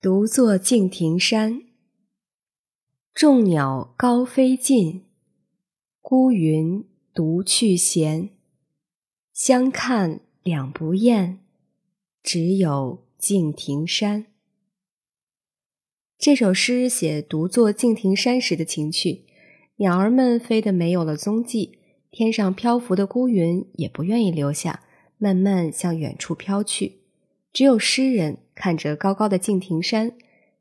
独坐敬亭山，众鸟高飞尽，孤云独去闲。相看两不厌，只有敬亭山。这首诗写独坐敬亭山时的情趣，鸟儿们飞得没有了踪迹，天上漂浮的孤云也不愿意留下，慢慢向远处飘去。只有诗人看着高高的敬亭山，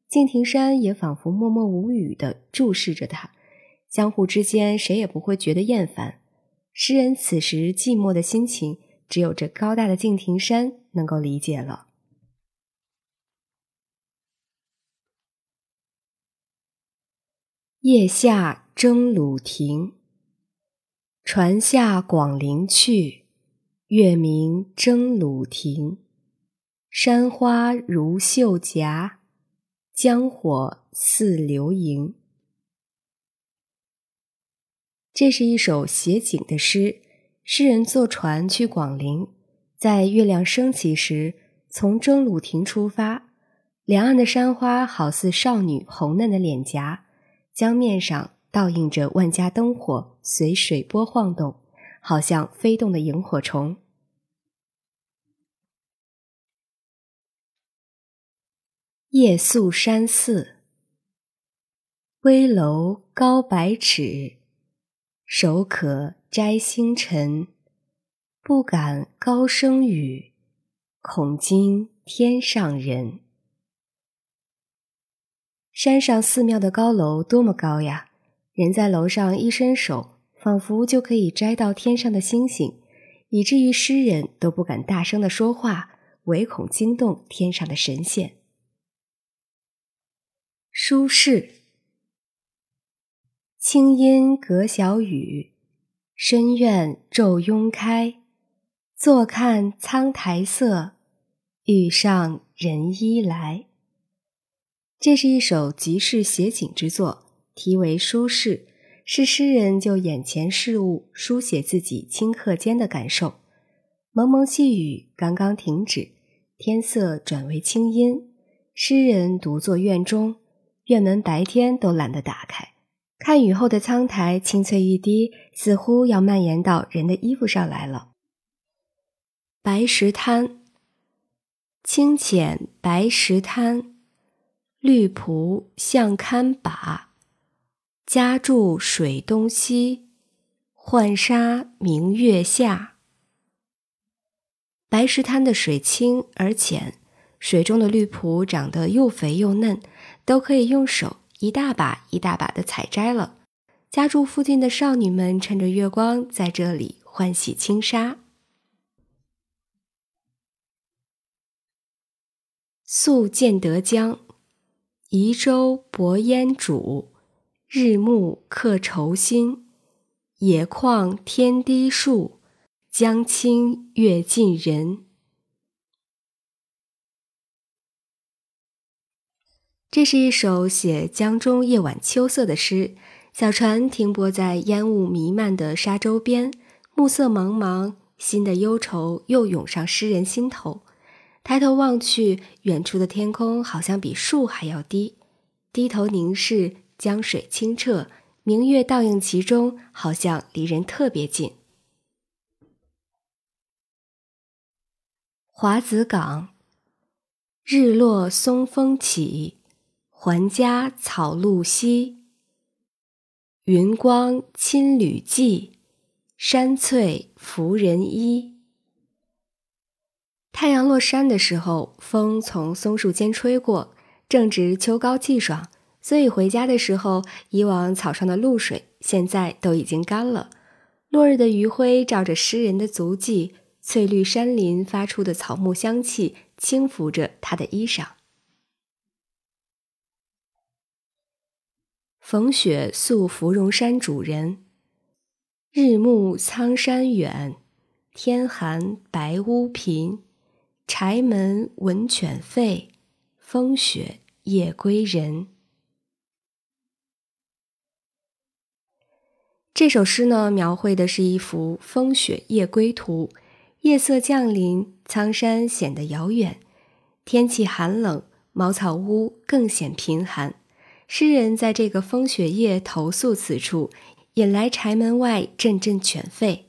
敬亭山也仿佛默默无语地注视着他，相互之间谁也不会觉得厌烦。诗人此时寂寞的心情，只有这高大的敬亭山能够理解了。夜下征虏亭，船下广陵去，月明征虏亭。山花如绣夹，江火似流萤。这是一首写景的诗。诗人坐船去广陵，在月亮升起时，从征虏亭出发。两岸的山花好似少女红嫩的脸颊，江面上倒映着万家灯火，随水波晃动，好像飞动的萤火虫。夜宿山寺，危楼高百尺，手可摘星辰。不敢高声语，恐惊天上人。山上寺庙的高楼多么高呀！人在楼上一伸手，仿佛就可以摘到天上的星星，以至于诗人都不敢大声的说话，唯恐惊动天上的神仙。书适，清音隔小雨，深院昼拥开。坐看苍苔色，欲上人衣来。这是一首即事写景之作，题为《书适》，是诗人就眼前事物书写自己顷刻间的感受。蒙蒙细雨刚刚停止，天色转为清阴，诗人独坐院中。院门白天都懒得打开，看雨后的苍苔，清脆欲滴，似乎要蔓延到人的衣服上来了。白石滩，清浅白石滩，绿蒲向堪把，家住水东西，浣纱明月下。白石滩的水清而浅，水中的绿蒲长得又肥又嫩。都可以用手一大把一大把的采摘了。家住附近的少女们趁着月光在这里欢喜轻纱。宿建德江，移舟泊烟渚，日暮客愁新。野旷天低树，江清月近人。这是一首写江中夜晚秋色的诗。小船停泊在烟雾弥漫的沙洲边，暮色茫茫，新的忧愁又涌上诗人心头。抬头望去，远处的天空好像比树还要低。低头凝视，江水清澈，明月倒映其中，好像离人特别近。华子港，日落松风起。还家草露稀，云光侵旅迹，山翠拂人衣。太阳落山的时候，风从松树间吹过，正值秋高气爽，所以回家的时候，以往草上的露水现在都已经干了。落日的余晖照着诗人的足迹，翠绿山林发出的草木香气轻拂着他的衣裳。逢雪宿芙蓉山主人，日暮苍山远，天寒白屋贫。柴门闻犬吠，风雪夜归人。这首诗呢，描绘的是一幅风雪夜归图。夜色降临，苍山显得遥远，天气寒冷，茅草屋更显贫寒。诗人在这个风雪夜投宿此处，引来柴门外阵阵犬吠。